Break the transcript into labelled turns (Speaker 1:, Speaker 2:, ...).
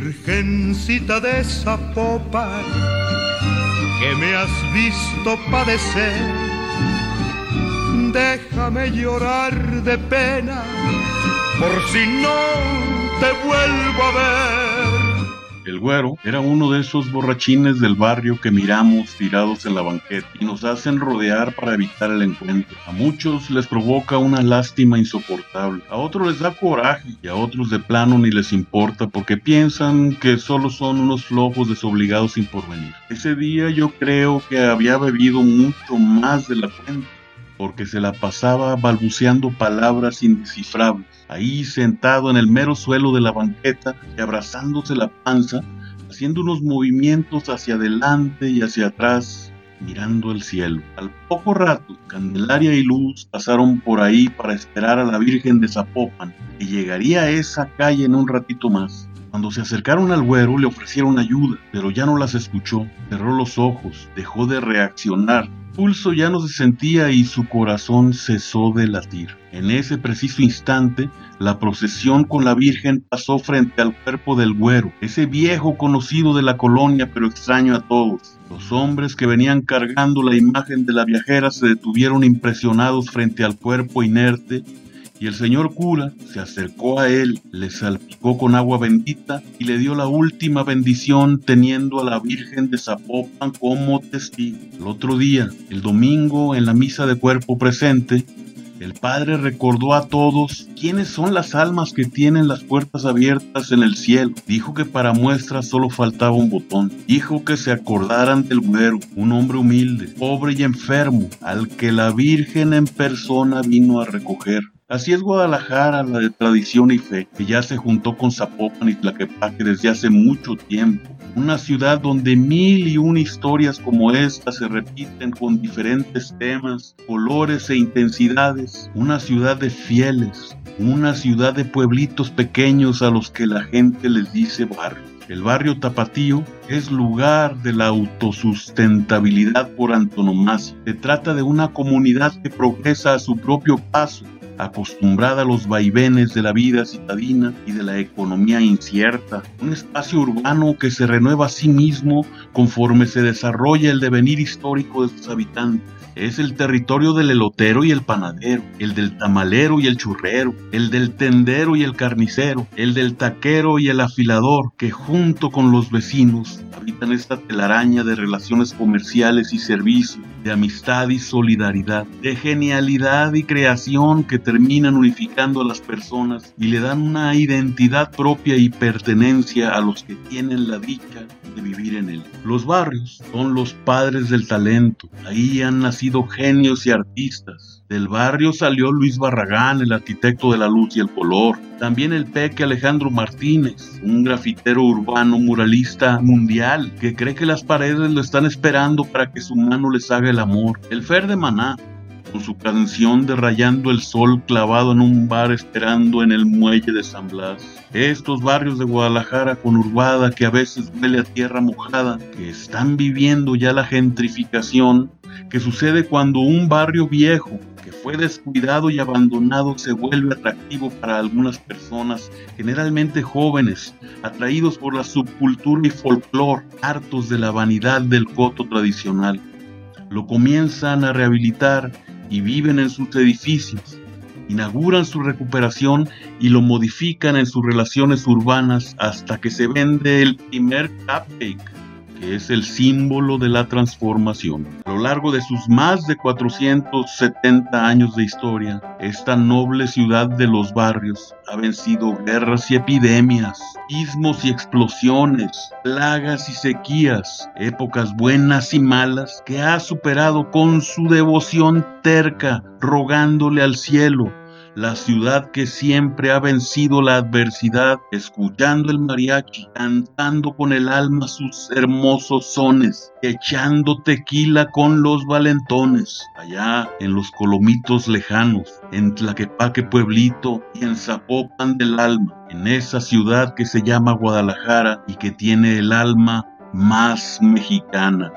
Speaker 1: Virgencita de Zapopan, que me has visto padecer, déjame llorar de pena, por si no te vuelvo a ver.
Speaker 2: El güero era uno de esos borrachines del barrio que miramos tirados en la banqueta y nos hacen rodear para evitar el encuentro. A muchos les provoca una lástima insoportable, a otros les da coraje y a otros de plano ni les importa porque piensan que solo son unos flojos desobligados sin porvenir. Ese día yo creo que había bebido mucho más de la cuenta porque se la pasaba balbuceando palabras indescifrables, ahí sentado en el mero suelo de la banqueta y abrazándose la panza, haciendo unos movimientos hacia adelante y hacia atrás, mirando el cielo. Al poco rato, Candelaria y Luz pasaron por ahí para esperar a la Virgen de Zapopan, que llegaría a esa calle en un ratito más. Cuando se acercaron al güero le ofrecieron ayuda, pero ya no las escuchó, cerró los ojos, dejó de reaccionar pulso ya no se sentía y su corazón cesó de latir. En ese preciso instante, la procesión con la Virgen pasó frente al cuerpo del güero, ese viejo conocido de la colonia pero extraño a todos. Los hombres que venían cargando la imagen de la viajera se detuvieron impresionados frente al cuerpo inerte y el señor cura se acercó a él, le salpicó con agua bendita y le dio la última bendición teniendo a la Virgen de Zapopan como testigo. El otro día, el domingo, en la misa de cuerpo presente, el Padre recordó a todos quiénes son las almas que tienen las puertas abiertas en el cielo. Dijo que para muestra solo faltaba un botón. Dijo que se acordaran del güero, un hombre humilde, pobre y enfermo, al que la Virgen en persona vino a recoger. Así es Guadalajara, la de tradición y fe, que ya se juntó con Zapopan y Tlaquepaque desde hace mucho tiempo. Una ciudad donde mil y una historias como esta se repiten con diferentes temas, colores e intensidades. Una ciudad de fieles, una ciudad de pueblitos pequeños a los que la gente les dice barrio. El barrio Tapatío es lugar de la autosustentabilidad por antonomasia. Se trata de una comunidad que progresa a su propio paso, acostumbrada a los vaivenes de la vida citadina y de la economía incierta, un espacio urbano que se renueva a sí mismo conforme se desarrolla el devenir histórico de sus habitantes. Es el territorio del elotero y el panadero, el del tamalero y el churrero, el del tendero y el carnicero, el del taquero y el afilador, que junto con los vecinos habitan esta telaraña de relaciones comerciales y servicios, de amistad y solidaridad, de genialidad y creación que terminan unificando a las personas y le dan una identidad propia y pertenencia a los que tienen la dicha de vivir en él. Los barrios son los padres del talento. Ahí han nacido genios y artistas. Del barrio salió Luis Barragán, el arquitecto de la luz y el color. También el peque Alejandro Martínez, un grafitero urbano muralista mundial que cree que las paredes lo están esperando para que su mano les haga el amor. El Fer de Maná, con su canción de Rayando el Sol clavado en un bar esperando en el muelle de San Blas. Estos barrios de Guadalajara conurbada que a veces huele a tierra mojada, que están viviendo ya la gentrificación que sucede cuando un barrio viejo que fue descuidado y abandonado se vuelve atractivo para algunas personas, generalmente jóvenes, atraídos por la subcultura y folclore, hartos de la vanidad del coto tradicional. Lo comienzan a rehabilitar y viven en sus edificios, inauguran su recuperación y lo modifican en sus relaciones urbanas hasta que se vende el primer cupcake es el símbolo de la transformación. A lo largo de sus más de 470 años de historia, esta noble ciudad de los barrios ha vencido guerras y epidemias, ismos y explosiones, plagas y sequías, épocas buenas y malas que ha superado con su devoción terca, rogándole al cielo la ciudad que siempre ha vencido la adversidad, escuchando el mariachi, cantando con el alma sus hermosos sones, echando tequila con los valentones, allá en los colomitos lejanos, en Tlaquepaque Pueblito y en Zapopan del Alma, en esa ciudad que se llama Guadalajara y que tiene el alma más mexicana.